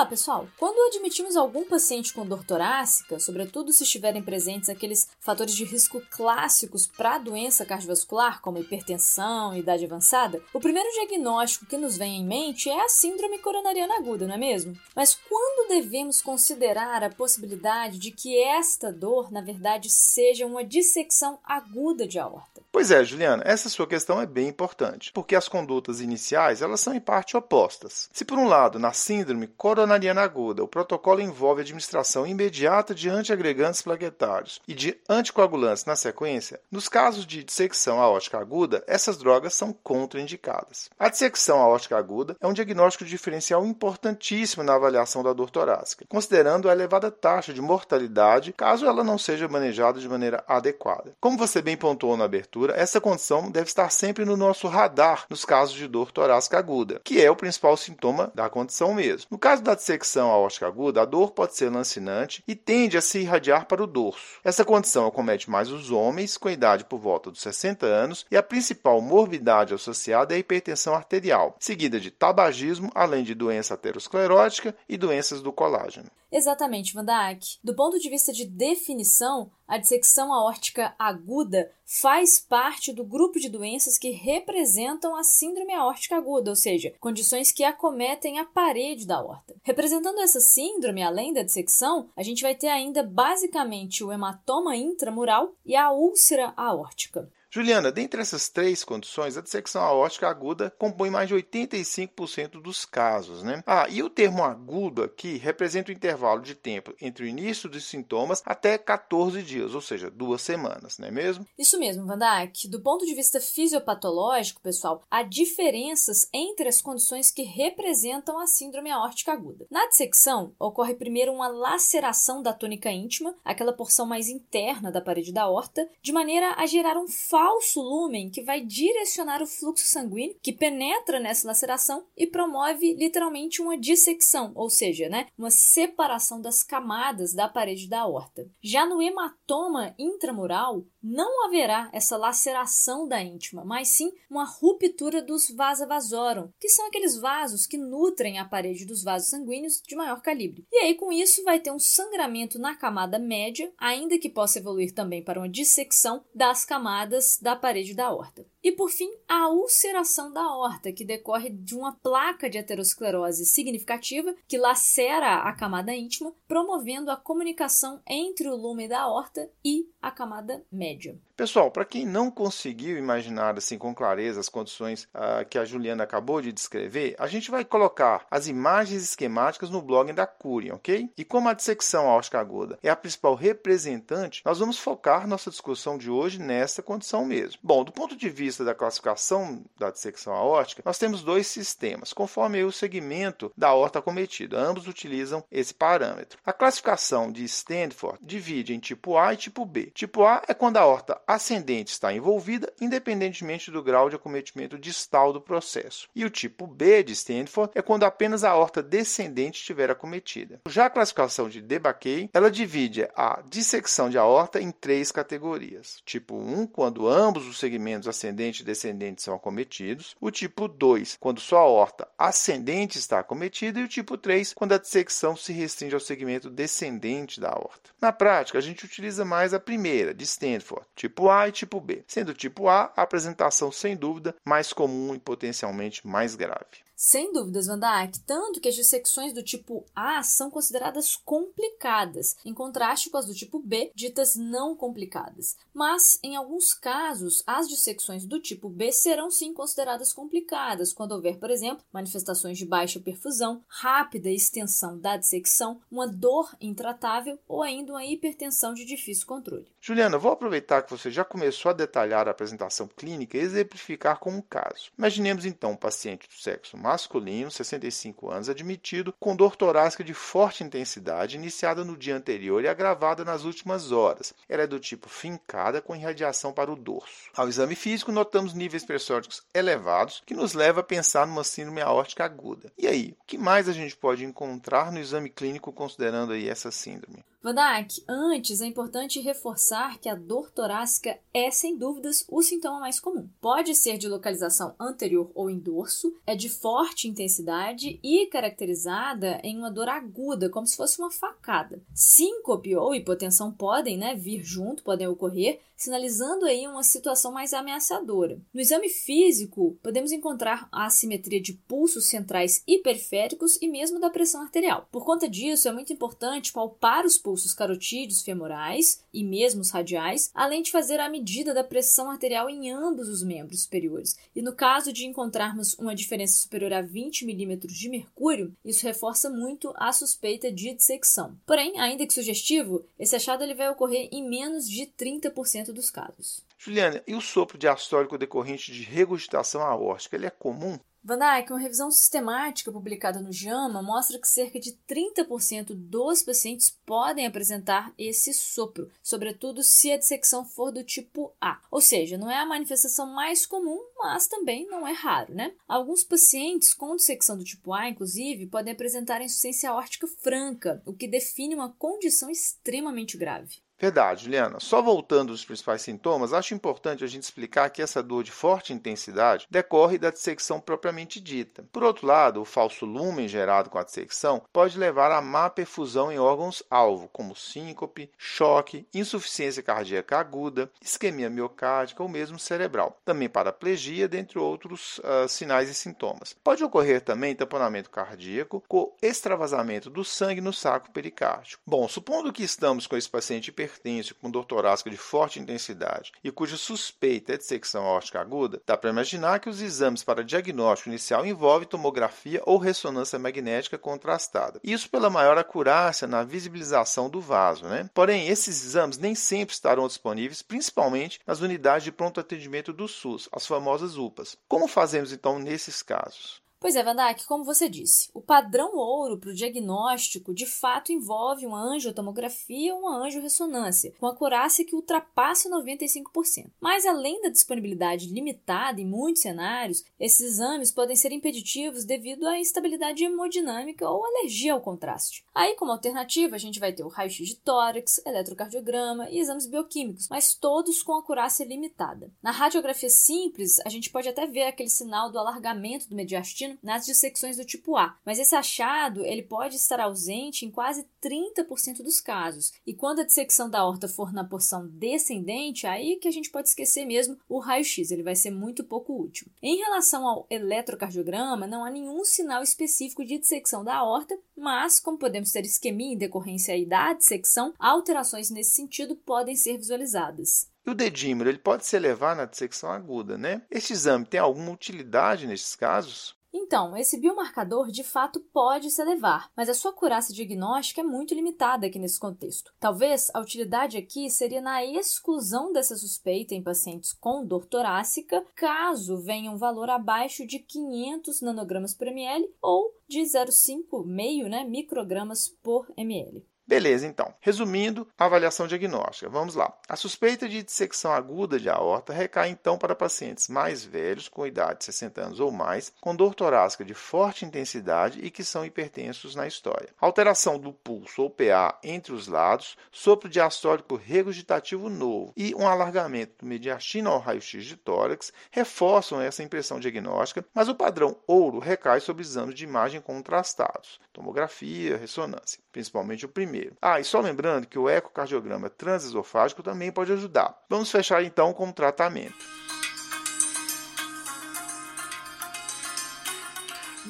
lá, pessoal. Quando admitimos algum paciente com dor torácica, sobretudo se estiverem presentes aqueles fatores de risco clássicos para a doença cardiovascular, como hipertensão idade avançada, o primeiro diagnóstico que nos vem em mente é a síndrome coronariana aguda, não é mesmo? Mas quando devemos considerar a possibilidade de que esta dor, na verdade, seja uma dissecção aguda de aorta? Pois é, Juliana, essa sua questão é bem importante, porque as condutas iniciais elas são em parte opostas. Se por um lado, na síndrome coronariana aguda, o protocolo envolve administração imediata de antiagregantes plaquetários e de anticoagulantes na sequência, nos casos de dissecção aórtica aguda, essas drogas são contraindicadas. A dissecção aórtica aguda é um diagnóstico diferencial importantíssimo na avaliação da dor torácica, considerando a elevada taxa de mortalidade caso ela não seja manejada de maneira adequada. Como você bem pontuou na abertura, essa condição deve estar sempre no nosso radar nos casos de dor torácica aguda, que é o principal sintoma da condição mesmo. No caso da dissecção aórtica aguda, a dor pode ser lancinante e tende a se irradiar para o dorso. Essa condição acomete mais os homens com idade por volta dos 60 anos e a principal morbidade associada é a hipertensão arterial, seguida de tabagismo, além de doença aterosclerótica e doenças do colágeno. Exatamente, Vandak. Do ponto de vista de definição, a dissecção aórtica aguda faz parte do grupo de doenças que representam a síndrome aórtica aguda, ou seja, condições que acometem a parede da aorta. Representando essa síndrome, além da dissecção, a gente vai ter ainda basicamente o hematoma intramural e a úlcera aórtica. Juliana, dentre essas três condições, a dissecção aórtica aguda compõe mais de 85% dos casos. Né? Ah, e o termo agudo aqui representa o intervalo de tempo entre o início dos sintomas até 14 dias, ou seja, duas semanas, não é mesmo? Isso mesmo, Van Dijk. Do ponto de vista fisiopatológico, pessoal, há diferenças entre as condições que representam a síndrome aórtica aguda. Na dissecção, ocorre primeiro uma laceração da tônica íntima, aquela porção mais interna da parede da aorta, de maneira a gerar um falso lúmen que vai direcionar o fluxo sanguíneo que penetra nessa laceração e promove literalmente uma dissecção, ou seja, né, uma separação das camadas da parede da aorta. Já no hematoma intramural, não haverá essa laceração da íntima, mas sim uma ruptura dos vasa vasorum, que são aqueles vasos que nutrem a parede dos vasos sanguíneos de maior calibre. E aí, com isso, vai ter um sangramento na camada média, ainda que possa evoluir também para uma dissecção das camadas da parede da aorta. E por fim, a ulceração da aorta, que decorre de uma placa de aterosclerose significativa que lacera a camada íntima, promovendo a comunicação entre o lume da aorta e a camada média. Pessoal, para quem não conseguiu imaginar assim com clareza as condições uh, que a Juliana acabou de descrever, a gente vai colocar as imagens esquemáticas no blog da Curian, ok? E como a dissecção aórtica aguda é a principal representante, nós vamos focar nossa discussão de hoje nessa condição mesmo. Bom, do ponto de vista da classificação da dissecção aórtica, nós temos dois sistemas, conforme o segmento da aorta acometida. Ambos utilizam esse parâmetro. A classificação de Stanford divide em tipo A e tipo B. Tipo A é quando a aorta ascendente está envolvida, independentemente do grau de acometimento distal do processo. E o tipo B de Stanford é quando apenas a aorta descendente estiver acometida. Já a classificação de DeBakey, ela divide a dissecção de aorta em três categorias. Tipo 1, quando ambos os segmentos ascendente e descendente são acometidos. O tipo 2, quando só a aorta ascendente está acometida. E o tipo 3, quando a dissecção se restringe ao segmento descendente da aorta. Na prática, a gente utiliza mais a primeira, de Stanford, tipo A e tipo B, sendo tipo A a apresentação sem dúvida mais comum e potencialmente mais grave. Sem dúvidas, Van Dijk, tanto que as dissecções do tipo A são consideradas complicadas, em contraste com as do tipo B, ditas não complicadas. Mas, em alguns casos, as dissecções do tipo B serão sim consideradas complicadas, quando houver, por exemplo, manifestações de baixa perfusão, rápida extensão da dissecção, uma dor intratável ou ainda uma hipertensão de difícil controle. Juliana, vou aproveitar que você já começou a detalhar a apresentação clínica e exemplificar com um caso. Imaginemos então um paciente do sexo masculino, 65 anos, admitido com dor torácica de forte intensidade, iniciada no dia anterior e agravada nas últimas horas. Ela é do tipo fincada com irradiação para o dorso. Ao exame físico, notamos níveis pressóricos elevados, que nos leva a pensar numa síndrome aórtica aguda. E aí, o que mais a gente pode encontrar no exame clínico considerando aí essa síndrome? Vandak, antes é importante reforçar que a dor torácica é, sem dúvidas, o sintoma mais comum. Pode ser de localização anterior ou em dorso, é de forte intensidade e caracterizada em uma dor aguda, como se fosse uma facada. Síncope ou hipotensão podem né, vir junto, podem ocorrer, sinalizando aí uma situação mais ameaçadora. No exame físico, podemos encontrar a assimetria de pulsos centrais e periféricos e mesmo da pressão arterial. Por conta disso, é muito importante palpar os pulsos carotídeos femorais e mesmo os radiais, além de fazer a medida da pressão arterial em ambos os membros superiores. E no caso de encontrarmos uma diferença superior a 20 milímetros de mercúrio, isso reforça muito a suspeita de dissecção. Porém, ainda que sugestivo, esse achado ele vai ocorrer em menos de 30% dos casos. Juliana, e o sopro diastólico decorrente de regurgitação aórtica, ele é comum? Van Dijk, uma revisão sistemática publicada no JAMA mostra que cerca de 30% dos pacientes podem apresentar esse sopro, sobretudo se a dissecção for do tipo A. Ou seja, não é a manifestação mais comum, mas também não é raro, né? Alguns pacientes com dissecção do tipo A, inclusive, podem apresentar insuficiência aórtica franca, o que define uma condição extremamente grave. Verdade, Juliana. Só voltando aos principais sintomas, acho importante a gente explicar que essa dor de forte intensidade decorre da dissecção propriamente dita. Por outro lado, o falso lumen gerado com a dissecção pode levar a má perfusão em órgãos-alvo, como síncope, choque, insuficiência cardíaca aguda, isquemia miocárdica ou mesmo cerebral. Também paraplegia, dentre outros uh, sinais e sintomas. Pode ocorrer também tamponamento cardíaco com extravasamento do sangue no saco pericárdico. Bom, supondo que estamos com esse paciente hiper hipertenso com dor torácica de forte intensidade e cuja suspeita é de secção aórtica aguda, dá para imaginar que os exames para diagnóstico inicial envolvem tomografia ou ressonância magnética contrastada. Isso pela maior acurácia na visibilização do vaso. Né? Porém, esses exames nem sempre estarão disponíveis, principalmente nas unidades de pronto atendimento do SUS, as famosas UPAs. Como fazemos então nesses casos? Pois é, Vandak, como você disse, o padrão ouro para o diagnóstico de fato envolve uma angiotomografia ou uma angiorressonância, com acurácia que ultrapassa 95%. Mas além da disponibilidade limitada em muitos cenários, esses exames podem ser impeditivos devido à instabilidade hemodinâmica ou alergia ao contraste. Aí, como alternativa, a gente vai ter o raio-x de tórax, eletrocardiograma e exames bioquímicos, mas todos com acurácia limitada. Na radiografia simples, a gente pode até ver aquele sinal do alargamento do mediastino nas dissecções do tipo A, mas esse achado ele pode estar ausente em quase 30% dos casos. E quando a dissecção da horta for na porção descendente, aí que a gente pode esquecer mesmo o raio-x, ele vai ser muito pouco útil. Em relação ao eletrocardiograma, não há nenhum sinal específico de dissecção da horta, mas como podemos ter isquemia em decorrência aí da dissecção, alterações nesse sentido podem ser visualizadas. E o dedímero ele pode se elevar na dissecção aguda, né? Este exame tem alguma utilidade nesses casos? Então, esse biomarcador de fato pode se elevar, mas a sua acurácia diagnóstica é muito limitada aqui nesse contexto. Talvez a utilidade aqui seria na exclusão dessa suspeita em pacientes com dor torácica, caso venha um valor abaixo de 500 nanogramas por ml ou de 0,5 meio, né, microgramas por ml. Beleza, então. Resumindo, a avaliação diagnóstica. Vamos lá. A suspeita de dissecção aguda de aorta recai então para pacientes mais velhos, com idade de 60 anos ou mais, com dor torácica de forte intensidade e que são hipertensos na história. Alteração do pulso ou PA entre os lados, sopro diastólico regurgitativo novo e um alargamento do mediastino ao raio-x de tórax reforçam essa impressão diagnóstica, mas o padrão ouro recai sobre exames de imagem contrastados, tomografia, ressonância, principalmente o primeiro Ah, e só lembrando que o ecocardiograma transesofágico também pode ajudar. Vamos fechar então com o tratamento.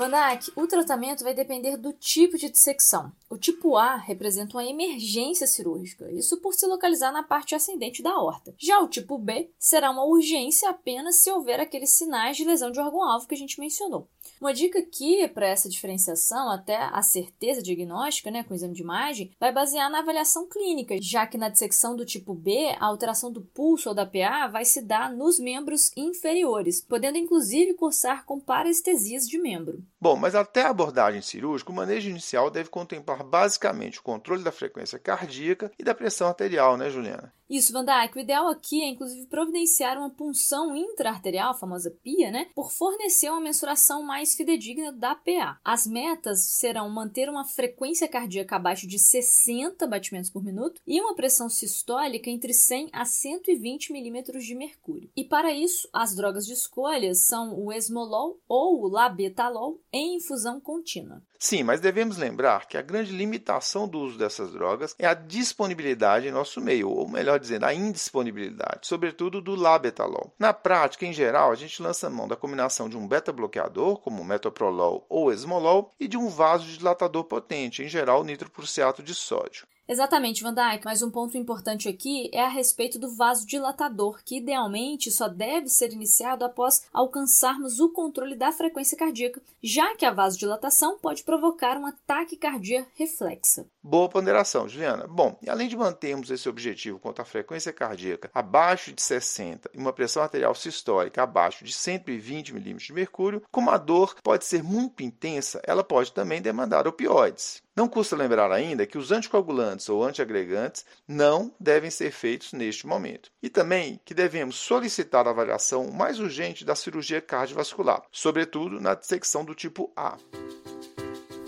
Vanak, o tratamento vai depender do tipo de dissecção. O tipo A representa uma emergência cirúrgica, isso por se localizar na parte ascendente da horta. Já o tipo B será uma urgência apenas se houver aqueles sinais de lesão de órgão-alvo que a gente mencionou. Uma dica aqui para essa diferenciação, até a certeza diagnóstica, né, com o exame de imagem, vai basear na avaliação clínica, já que na dissecção do tipo B, a alteração do pulso ou da PA vai se dar nos membros inferiores, podendo inclusive cursar com parestesias de membro. Bom, mas até a abordagem cirúrgica, o manejo inicial deve contemplar basicamente o controle da frequência cardíaca e da pressão arterial, né, Juliana? Isso, Van. O ideal aqui é, inclusive, providenciar uma punção intraarterial, a famosa PIA, né, por fornecer uma mensuração mais fidedigna da PA. As metas serão manter uma frequência cardíaca abaixo de 60 batimentos por minuto e uma pressão sistólica entre 100 a 120 milímetros de mercúrio. E para isso, as drogas de escolha são o esmolol ou o labetalol em infusão contínua. Sim, mas devemos lembrar que a grande limitação do uso dessas drogas é a disponibilidade em nosso meio, ou melhor dizendo, a indisponibilidade, sobretudo do labetalol. Na prática, em geral, a gente lança mão da combinação de um beta-bloqueador, como metoprolol ou esmolol, e de um vasodilatador potente, em geral nitroprusiato de sódio. Exatamente, Van Dyke, mas um ponto importante aqui é a respeito do vasodilatador, que idealmente só deve ser iniciado após alcançarmos o controle da frequência cardíaca, já que a vasodilatação pode provocar uma taquicardia reflexa. Boa ponderação, Juliana. Bom, e além de mantermos esse objetivo quanto à frequência cardíaca abaixo de 60 e uma pressão arterial sistólica abaixo de 120 milímetros de mercúrio, como a dor pode ser muito intensa, ela pode também demandar opioides. Não custa lembrar ainda que os anticoagulantes ou antiagregantes não devem ser feitos neste momento. E também que devemos solicitar a avaliação mais urgente da cirurgia cardiovascular, sobretudo na dissecção do tipo A.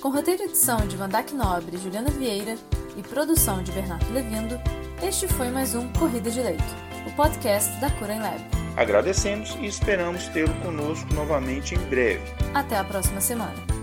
Com roteiro e edição de Vandac Nobre e Juliana Vieira e produção de Bernardo Levindo, este foi mais um Corrida de Leito, o podcast da Cura em Lab. Agradecemos e esperamos tê-lo conosco novamente em breve. Até a próxima semana.